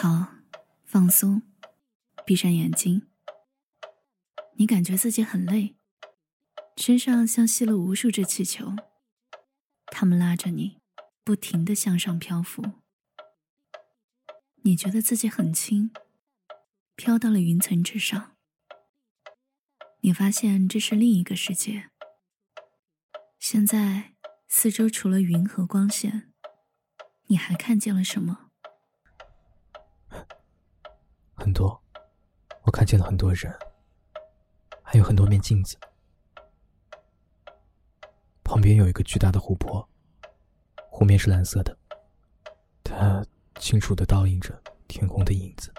好，放松，闭上眼睛。你感觉自己很累，身上像吸了无数只气球，它们拉着你，不停的向上漂浮。你觉得自己很轻，飘到了云层之上。你发现这是另一个世界。现在四周除了云和光线，你还看见了什么？很多，我看见了很多人，还有很多面镜子。旁边有一个巨大的湖泊，湖面是蓝色的，它清楚的倒映着天空的影子。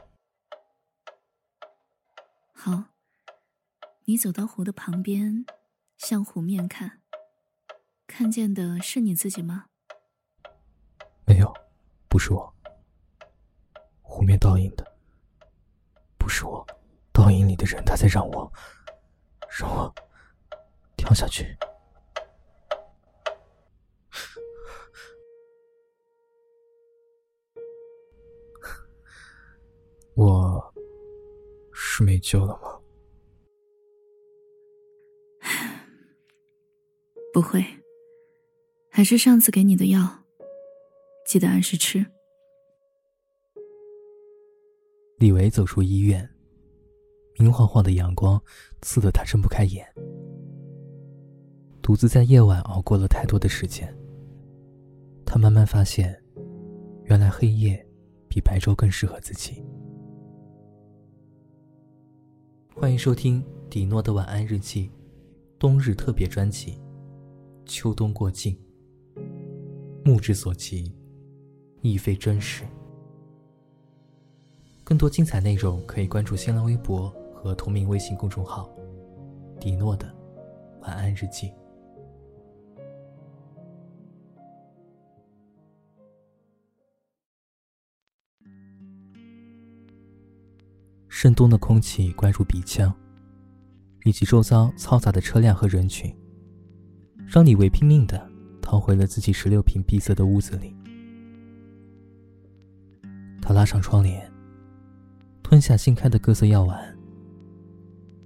好，你走到湖的旁边，向湖面看，看见的是你自己吗？没有，不是我。湖面倒映的。不是我，倒影里的人，他在让我，让我跳下去。我是没救了吗？不会，还是上次给你的药，记得按时吃。李维走出医院，明晃晃的阳光刺得他睁不开眼。独自在夜晚熬过了太多的时间，他慢慢发现，原来黑夜比白昼更适合自己。欢迎收听迪诺的晚安日记，冬日特别专辑，秋冬过境，目之所及，亦非真实。更多精彩内容可以关注新浪微博和同名微信公众号“迪诺的晚安日记”。深冬的空气灌入鼻腔，以及周遭嘈杂的车辆和人群，让李维拼命的逃回了自己十六平闭塞的屋子里。他拉上窗帘。吞下新开的各色药丸，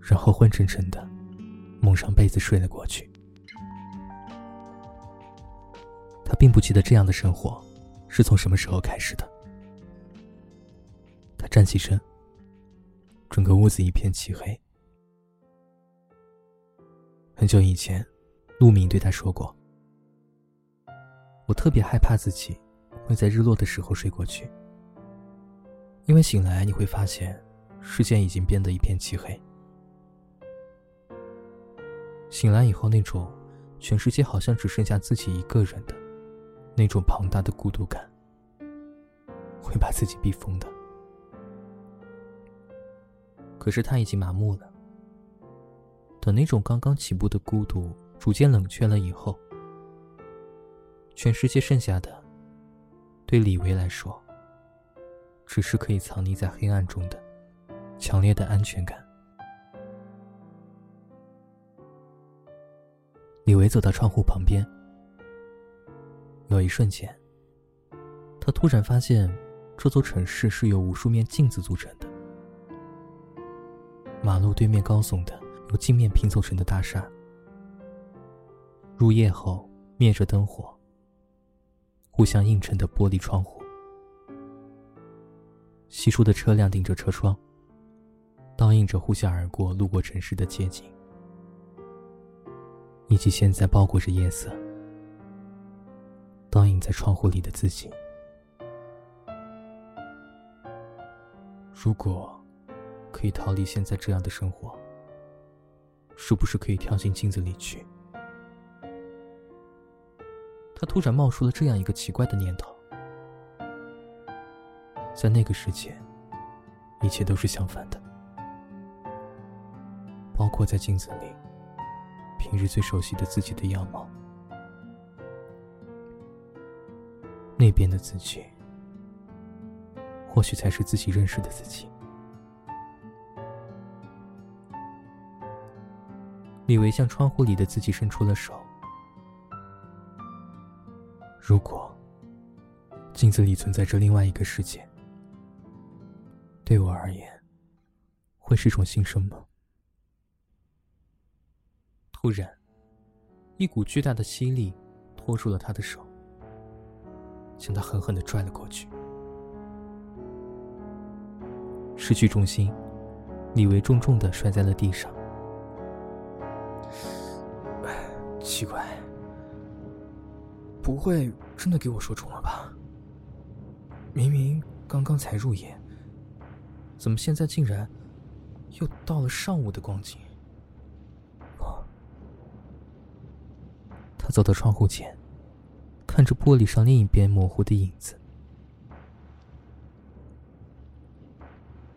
然后昏沉沉的蒙上被子睡了过去。他并不记得这样的生活是从什么时候开始的。他站起身，整个屋子一片漆黑。很久以前，陆明对他说过：“我特别害怕自己会在日落的时候睡过去。”因为醒来你会发现，世界已经变得一片漆黑。醒来以后，那种全世界好像只剩下自己一个人的那种庞大的孤独感，会把自己逼疯的。可是他已经麻木了。等那种刚刚起步的孤独逐渐冷却了以后，全世界剩下的，对李维来说。只是可以藏匿在黑暗中的强烈的安全感。李维走到窗户旁边，有一瞬间，他突然发现这座城市是由无数面镜子组成的。马路对面高耸的由镜面拼凑成的大厦，入夜后灭着灯火，互相映衬的玻璃窗户。稀疏的车辆顶着车窗，倒映着呼啸而过、路过城市的街景，以及现在包裹着夜色、倒映在窗户里的自己。如果可以逃离现在这样的生活，是不是可以跳进镜子里去？他突然冒出了这样一个奇怪的念头。在那个世界，一切都是相反的，包括在镜子里，平日最熟悉的自己的样貌。那边的自己，或许才是自己认识的自己。李维向窗户里的自己伸出了手。如果镜子里存在着另外一个世界。对我而言，会是一种新生吗？突然，一股巨大的吸力拖住了他的手，将他狠狠的拽了过去。失去重心，李维重重的摔在了地上。奇怪，不会真的给我说中了吧？明明刚刚才入眼，怎么现在竟然又到了上午的光景？他走到窗户前，看着玻璃上另一边模糊的影子。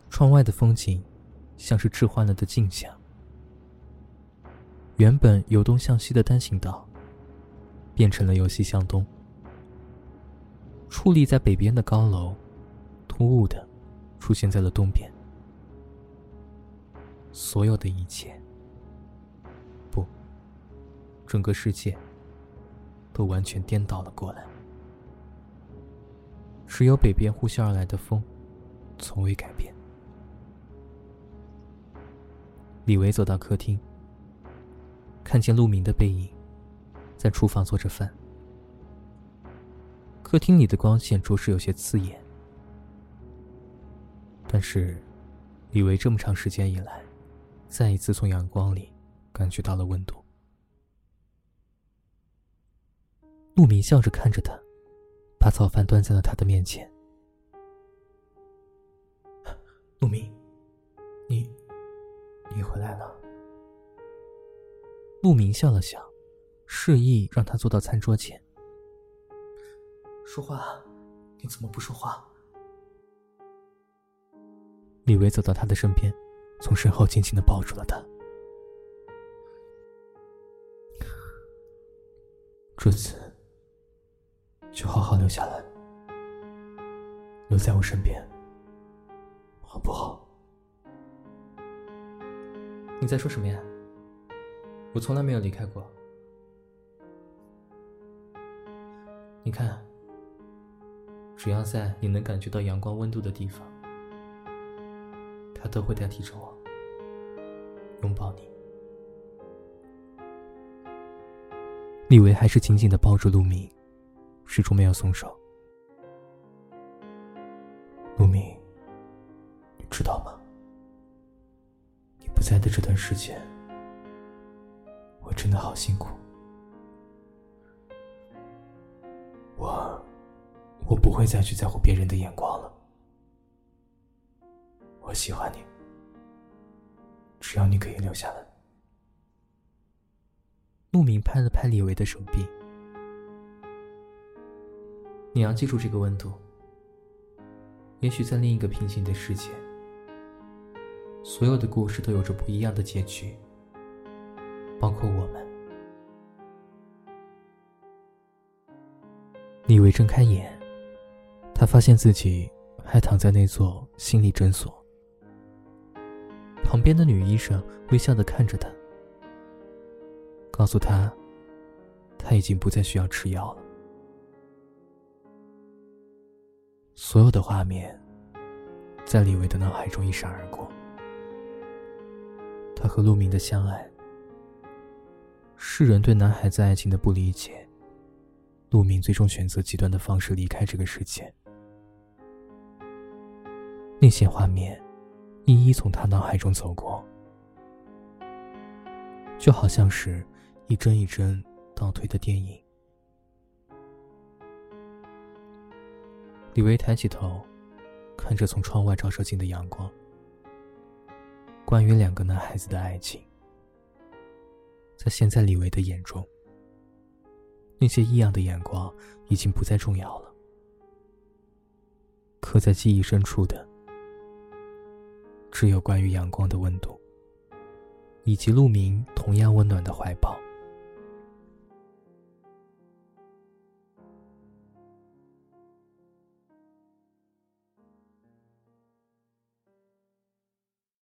窗外的风景像是置换了的镜像。原本由东向西的单行道，变成了由西向东。矗立在北边的高楼，突兀的出现在了东边。所有的一切，不，整个世界。都完全颠倒了过来，只有北边呼啸而来的风，从未改变。李维走到客厅，看见陆明的背影，在厨房做着饭。客厅里的光线着实有些刺眼，但是，李维这么长时间以来，再一次从阳光里感觉到了温度。陆明笑着看着他，把早饭端在了他的面前。陆明，你，你回来了。陆明笑了笑，示意让他坐到餐桌前。说话，你怎么不说话？李维走到他的身边，从身后轻轻的抱住了他。这次。就好好留下来，留在我身边，好不好？你在说什么呀？我从来没有离开过。你看，只要在你能感觉到阳光温度的地方，他都会代替着我拥抱你。李维还是紧紧的抱住陆明。始终没有松手，陆明，你知道吗？你不在的这段时间，我真的好辛苦。我，我不会再去在乎别人的眼光了。我喜欢你，只要你可以留下来。陆明拍了拍李维的手臂。你要记住这个温度。也许在另一个平行的世界，所有的故事都有着不一样的结局，包括我们。李维睁开眼，他发现自己还躺在那座心理诊所，旁边的女医生微笑的看着他，告诉他，他已经不再需要吃药了。所有的画面，在李维的脑海中一闪而过。他和陆明的相爱，世人对男孩子爱情的不理解，陆明最终选择极端的方式离开这个世界。那些画面，一一从他脑海中走过，就好像是一帧一帧倒退的电影。李维抬起头，看着从窗外照射进的阳光。关于两个男孩子的爱情，在现在李维的眼中，那些异样的眼光已经不再重要了。刻在记忆深处的，是有关于阳光的温度，以及鹿鸣同样温暖的怀抱。